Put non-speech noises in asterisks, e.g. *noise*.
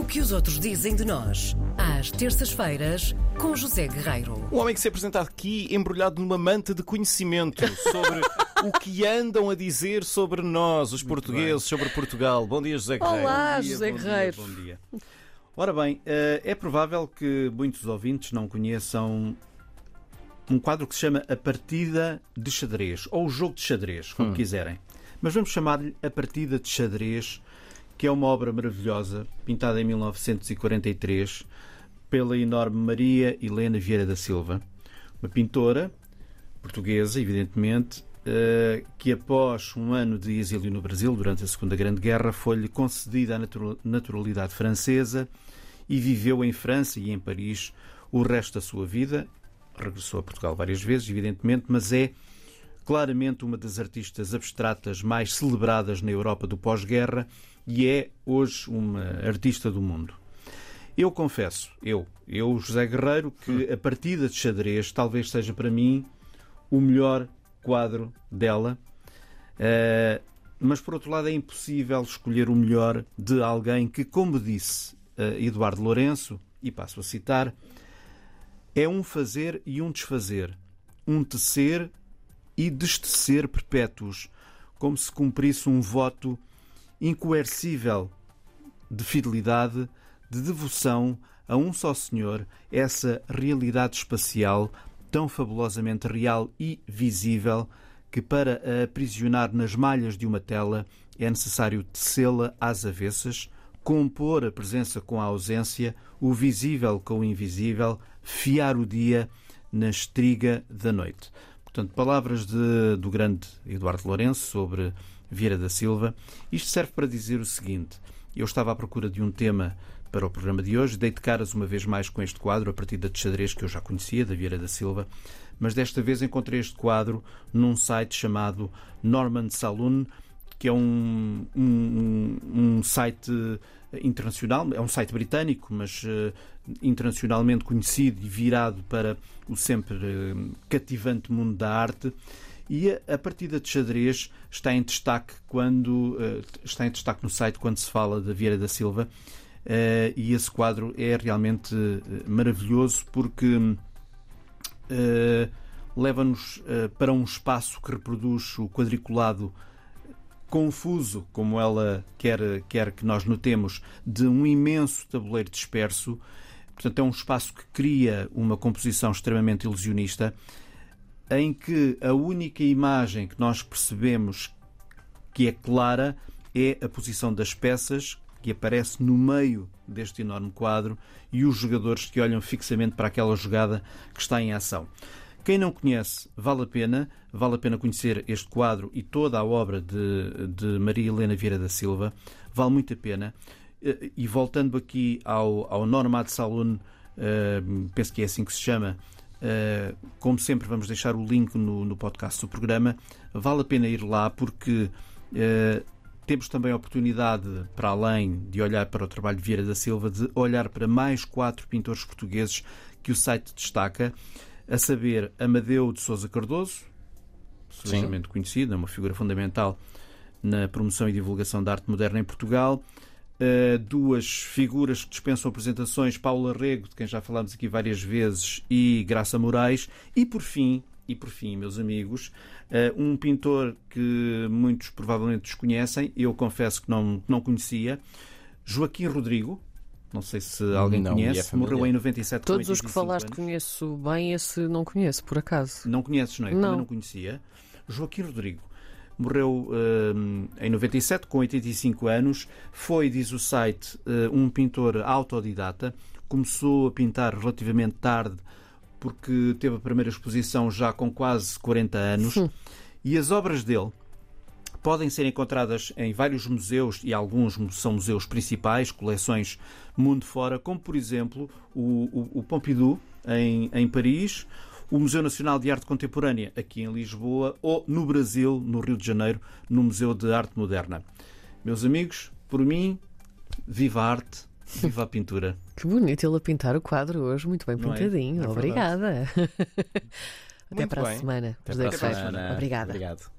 O que os outros dizem de nós, às terças-feiras, com José Guerreiro. Um homem que se é apresentado aqui embrulhado numa manta de conhecimento sobre *laughs* o que andam a dizer sobre nós, os portugueses, sobre Portugal. Bom dia, José Guerreiro. Olá, Bom dia, José bom dia, Guerreiro. bom dia. Ora bem, eh, é provável que muitos ouvintes não conheçam um quadro que se chama A Partida de Xadrez, ou o Jogo de Xadrez, como quiserem. Mas vamos chamar-lhe A Partida de Xadrez, que é uma obra maravilhosa, pintada em 1943 pela enorme Maria Helena Vieira da Silva, uma pintora portuguesa, evidentemente, eh, que após um ano de exílio no Brasil durante a Segunda Grande Guerra foi-lhe concedida a natural- naturalidade francesa e viveu em França e em Paris o resto da sua vida. Regressou a Portugal várias vezes, evidentemente, mas é claramente uma das artistas abstratas mais celebradas na Europa do pós-guerra e é hoje uma artista do mundo. Eu confesso, eu, eu, José Guerreiro, que a partida de xadrez talvez seja para mim o melhor quadro dela. Eh, mas por outro lado é impossível escolher o melhor de alguém que, como disse eh, Eduardo Lourenço, e passo a citar, é um fazer e um desfazer, um tecer e destecer perpétuos, como se cumprisse um voto incoercível de fidelidade, de devoção a um só Senhor, essa realidade espacial tão fabulosamente real e visível que para a aprisionar nas malhas de uma tela é necessário tecê-la às avessas, compor a presença com a ausência, o visível com o invisível, fiar o dia na estriga da noite. Portanto, palavras de- do grande Eduardo Lourenço sobre Vieira da Silva. Isto serve para dizer o seguinte: eu estava à procura de um tema para o programa de hoje, dei de caras uma vez mais com este quadro, a partir da de xadrez que eu já conhecia, da Vieira da Silva, mas desta vez encontrei este quadro num site chamado Norman Saloon, que é um, um, um site internacional, é um site britânico, mas eh, internacionalmente conhecido e virado para o sempre eh, cativante mundo da arte. E a, a partida de xadrez está em destaque quando eh, está em destaque no site quando se fala da Vieira da Silva. E esse quadro é realmente maravilhoso porque leva-nos para um espaço que reproduz o quadriculado confuso, como ela quer, quer que nós notemos, de um imenso tabuleiro disperso. Portanto, é um espaço que cria uma composição extremamente ilusionista, em que a única imagem que nós percebemos que é clara é a posição das peças que aparece no meio deste enorme quadro e os jogadores que olham fixamente para aquela jogada que está em ação. Quem não conhece, vale a pena, vale a pena conhecer este quadro e toda a obra de, de Maria Helena Vieira da Silva, vale muito a pena. Eh, E voltando aqui ao, ao Normad Saloon, eh, penso que é assim que se chama, eh, como sempre, vamos deixar o link no, no podcast do programa. Vale a pena ir lá porque temos também a oportunidade, para além de olhar para o trabalho de Vieira da Silva, de olhar para mais quatro pintores portugueses que o site destaca, a saber Amadeu de Souza Cardoso, suficientemente conhecido, é uma figura fundamental na promoção e divulgação da arte moderna em Portugal. Uh, duas figuras que dispensam apresentações, Paula Rego, de quem já falámos aqui várias vezes, e Graça Moraes. E por fim, e por fim, meus amigos, uh, um pintor que muitos provavelmente desconhecem, eu confesso que não, não conhecia, Joaquim Rodrigo. Não sei se alguém Não, conhece, e é familiar. morreu em 97 com Todos os que 85 falaste anos. conheço bem, esse não conheço, por acaso. Não conheces, não é? Não. Também não conhecia. Joaquim Rodrigo morreu hum, em 97, com 85 anos. Foi, diz o site, eh, um pintor autodidata. Começou a pintar relativamente tarde, porque teve a primeira exposição já com quase 40 anos. E as obras dele podem ser encontradas em vários museus e alguns são museus principais, coleções mundo fora, como por exemplo o, o, o Pompidou em, em Paris, o Museu Nacional de Arte Contemporânea aqui em Lisboa ou no Brasil, no Rio de Janeiro, no Museu de Arte Moderna. Meus amigos, por mim, viva a arte, viva a pintura. *laughs* Que bonito ele a pintar o quadro hoje, muito bem Não é? pintadinho. É verdade. Obrigada. *laughs* Até Muito para a bem. semana. Até para a semana. Obrigada. Obrigado.